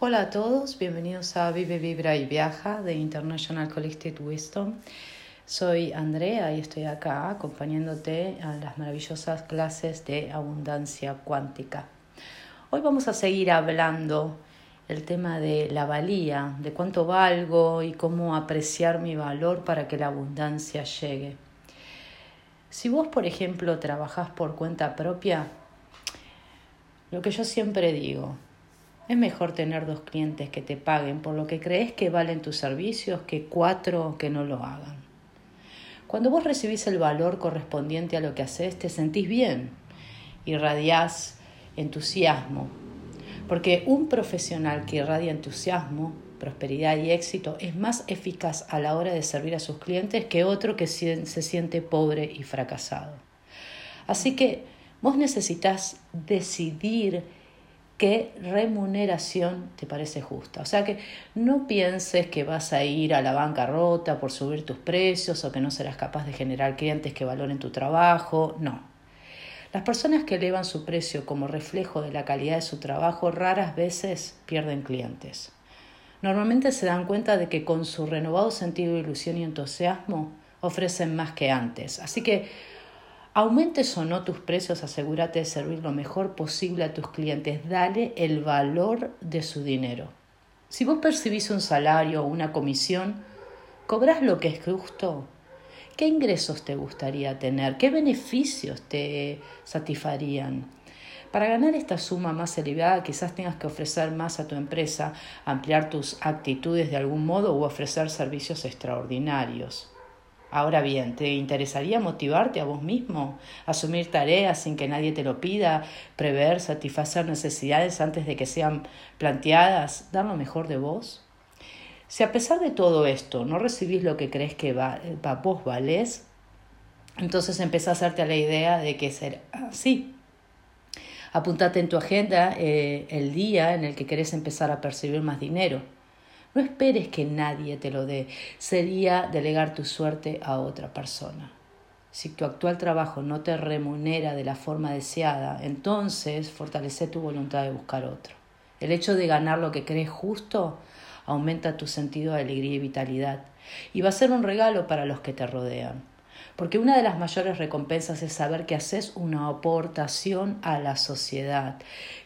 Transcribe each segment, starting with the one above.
Hola a todos, bienvenidos a Vive, Vibra y Viaja de International Collected Wisdom. Soy Andrea y estoy acá acompañándote a las maravillosas clases de abundancia cuántica. Hoy vamos a seguir hablando el tema de la valía, de cuánto valgo y cómo apreciar mi valor para que la abundancia llegue. Si vos, por ejemplo, trabajás por cuenta propia, lo que yo siempre digo, es mejor tener dos clientes que te paguen por lo que crees que valen tus servicios que cuatro que no lo hagan. Cuando vos recibís el valor correspondiente a lo que haces, te sentís bien, irradiás entusiasmo, porque un profesional que irradia entusiasmo, prosperidad y éxito es más eficaz a la hora de servir a sus clientes que otro que se siente pobre y fracasado. Así que vos necesitas decidir qué remuneración te parece justa. O sea que no pienses que vas a ir a la bancarrota por subir tus precios o que no serás capaz de generar clientes que valoren tu trabajo. No. Las personas que elevan su precio como reflejo de la calidad de su trabajo raras veces pierden clientes. Normalmente se dan cuenta de que con su renovado sentido de ilusión y entusiasmo ofrecen más que antes. Así que Aumentes o no tus precios, asegúrate de servir lo mejor posible a tus clientes. Dale el valor de su dinero. Si vos percibís un salario o una comisión, ¿cobras lo que es justo? ¿Qué ingresos te gustaría tener? ¿Qué beneficios te satisfarían? Para ganar esta suma más elevada, quizás tengas que ofrecer más a tu empresa, ampliar tus actitudes de algún modo o ofrecer servicios extraordinarios. Ahora bien, ¿te interesaría motivarte a vos mismo? Asumir tareas sin que nadie te lo pida, prever, satisfacer necesidades antes de que sean planteadas, dar lo mejor de vos? Si a pesar de todo esto no recibís lo que crees que va, vos valés, entonces empezá a hacerte la idea de que será así. Apuntate en tu agenda eh, el día en el que querés empezar a percibir más dinero no esperes que nadie te lo dé. Sería delegar tu suerte a otra persona. Si tu actual trabajo no te remunera de la forma deseada, entonces fortalece tu voluntad de buscar otro. El hecho de ganar lo que crees justo aumenta tu sentido de alegría y vitalidad y va a ser un regalo para los que te rodean. Porque una de las mayores recompensas es saber que haces una aportación a la sociedad,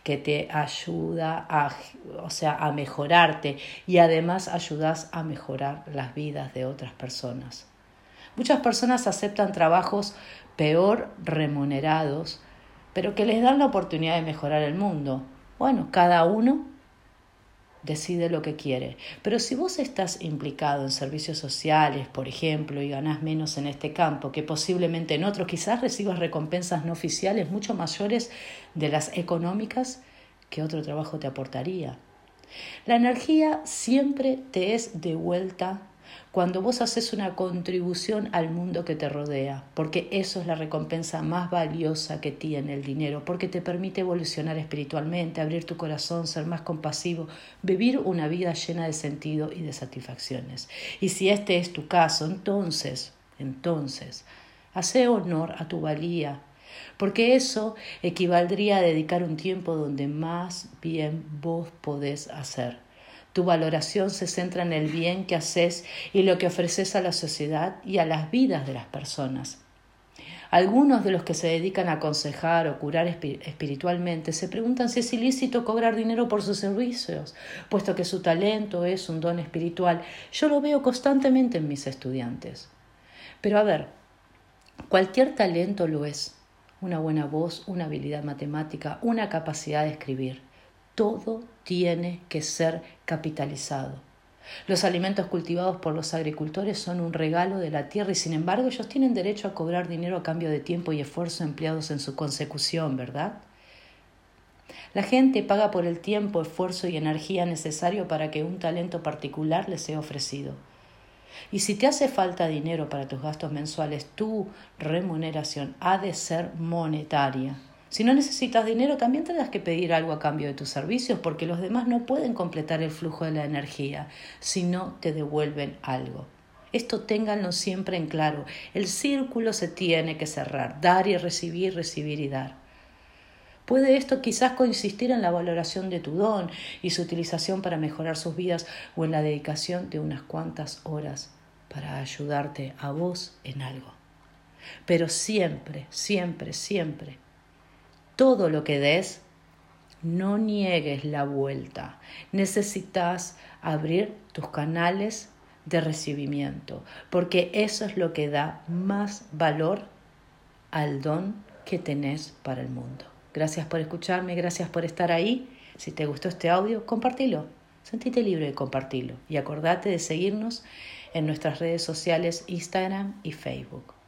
que te ayuda a, o sea, a mejorarte y además ayudas a mejorar las vidas de otras personas. Muchas personas aceptan trabajos peor remunerados, pero que les dan la oportunidad de mejorar el mundo. Bueno, cada uno decide lo que quiere. Pero si vos estás implicado en servicios sociales, por ejemplo, y ganás menos en este campo que posiblemente en otro, quizás recibas recompensas no oficiales mucho mayores de las económicas que otro trabajo te aportaría. La energía siempre te es devuelta cuando vos haces una contribución al mundo que te rodea, porque eso es la recompensa más valiosa que tiene el dinero, porque te permite evolucionar espiritualmente, abrir tu corazón, ser más compasivo, vivir una vida llena de sentido y de satisfacciones. Y si este es tu caso, entonces, entonces, hace honor a tu valía, porque eso equivaldría a dedicar un tiempo donde más bien vos podés hacer tu valoración se centra en el bien que haces y lo que ofreces a la sociedad y a las vidas de las personas. Algunos de los que se dedican a aconsejar o curar espiritualmente se preguntan si es ilícito cobrar dinero por sus servicios, puesto que su talento es un don espiritual. Yo lo veo constantemente en mis estudiantes. Pero a ver, cualquier talento lo es. Una buena voz, una habilidad matemática, una capacidad de escribir. Todo tiene que ser capitalizado. Los alimentos cultivados por los agricultores son un regalo de la tierra y sin embargo ellos tienen derecho a cobrar dinero a cambio de tiempo y esfuerzo empleados en su consecución, ¿verdad? La gente paga por el tiempo, esfuerzo y energía necesario para que un talento particular les sea ofrecido. Y si te hace falta dinero para tus gastos mensuales, tu remuneración ha de ser monetaria. Si no necesitas dinero, también tendrás que pedir algo a cambio de tus servicios, porque los demás no pueden completar el flujo de la energía si no te devuelven algo. Esto ténganlo siempre en claro. El círculo se tiene que cerrar, dar y recibir, recibir y dar. Puede esto quizás consistir en la valoración de tu don y su utilización para mejorar sus vidas o en la dedicación de unas cuantas horas para ayudarte a vos en algo. Pero siempre, siempre, siempre, todo lo que des, no niegues la vuelta. Necesitas abrir tus canales de recibimiento, porque eso es lo que da más valor al don que tenés para el mundo. Gracias por escucharme, gracias por estar ahí. Si te gustó este audio, compartilo. Sentite libre de compartirlo y acordate de seguirnos en nuestras redes sociales Instagram y Facebook.